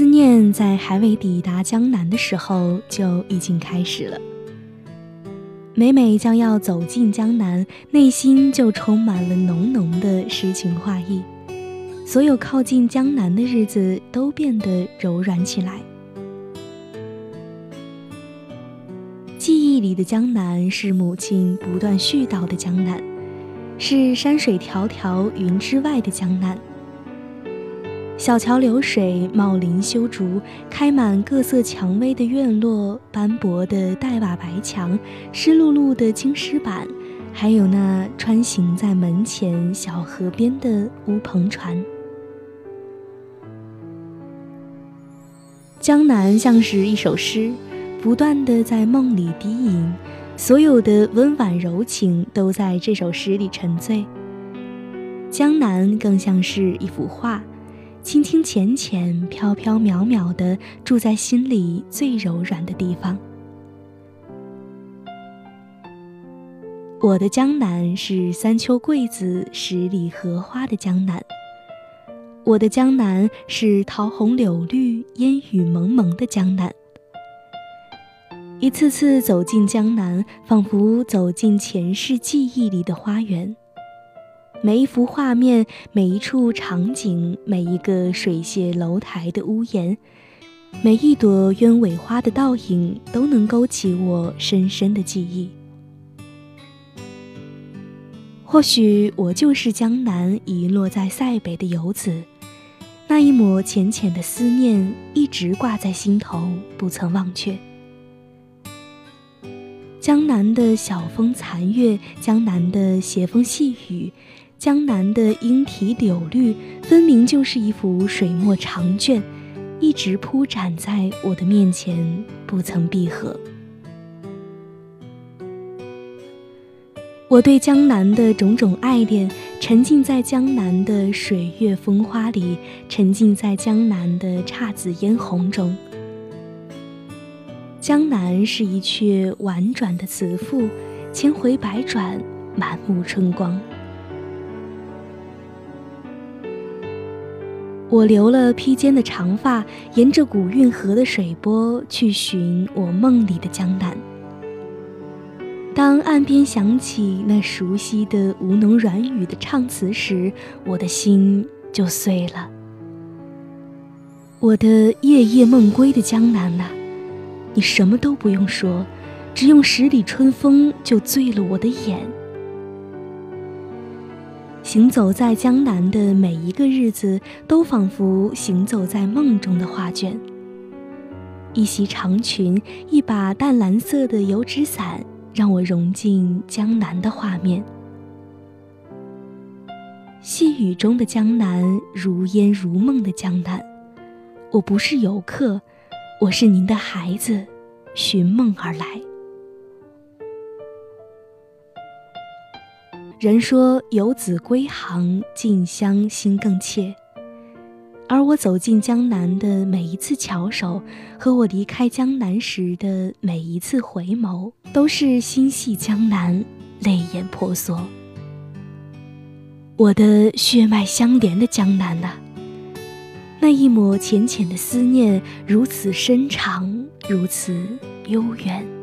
思念在还未抵达江南的时候就已经开始了。每每将要走进江南，内心就充满了浓浓的诗情画意，所有靠近江南的日子都变得柔软起来。记忆里的江南是母亲不断絮叨的江南，是山水迢迢云之外的江南。小桥流水，茂林修竹，开满各色蔷薇的院落，斑驳的黛瓦白墙，湿漉漉的青石板，还有那穿行在门前小河边的乌篷船。江南像是一首诗，不断的在梦里低吟，所有的温婉柔情都在这首诗里沉醉。江南更像是一幅画。清清浅浅、飘飘渺渺的，住在心里最柔软的地方。我的江南是三秋桂子、十里荷花的江南。我的江南是桃红柳绿、烟雨蒙蒙的江南。一次次走进江南，仿佛走进前世记忆里的花园。每一幅画面，每一处场景，每一个水榭楼台的屋檐，每一朵鸢尾花的倒影，都能勾起我深深的记忆。或许我就是江南遗落在塞北的游子，那一抹浅浅的思念，一直挂在心头，不曾忘却。江南的晓风残月，江南的斜风细雨。江南的莺啼柳绿，分明就是一幅水墨长卷，一直铺展在我的面前，不曾闭合。我对江南的种种爱恋，沉浸在江南的水月风花里，沉浸在江南的姹紫嫣红中。江南是一阙婉转的词赋，千回百转，满目春光。我留了披肩的长发，沿着古运河的水波去寻我梦里的江南。当岸边响起那熟悉的吴侬软语的唱词时，我的心就碎了。我的夜夜梦归的江南呐，你什么都不用说，只用十里春风就醉了我的眼。行走在江南的每一个日子，都仿佛行走在梦中的画卷。一袭长裙，一把淡蓝色的油纸伞，让我融进江南的画面。细雨中的江南，如烟如梦的江南。我不是游客，我是您的孩子，寻梦而来。人说游子归航，近乡心更怯。而我走进江南的每一次翘首，和我离开江南时的每一次回眸，都是心系江南，泪眼婆娑。我的血脉相连的江南呐，那一抹浅浅的思念，如此深长，如此悠远。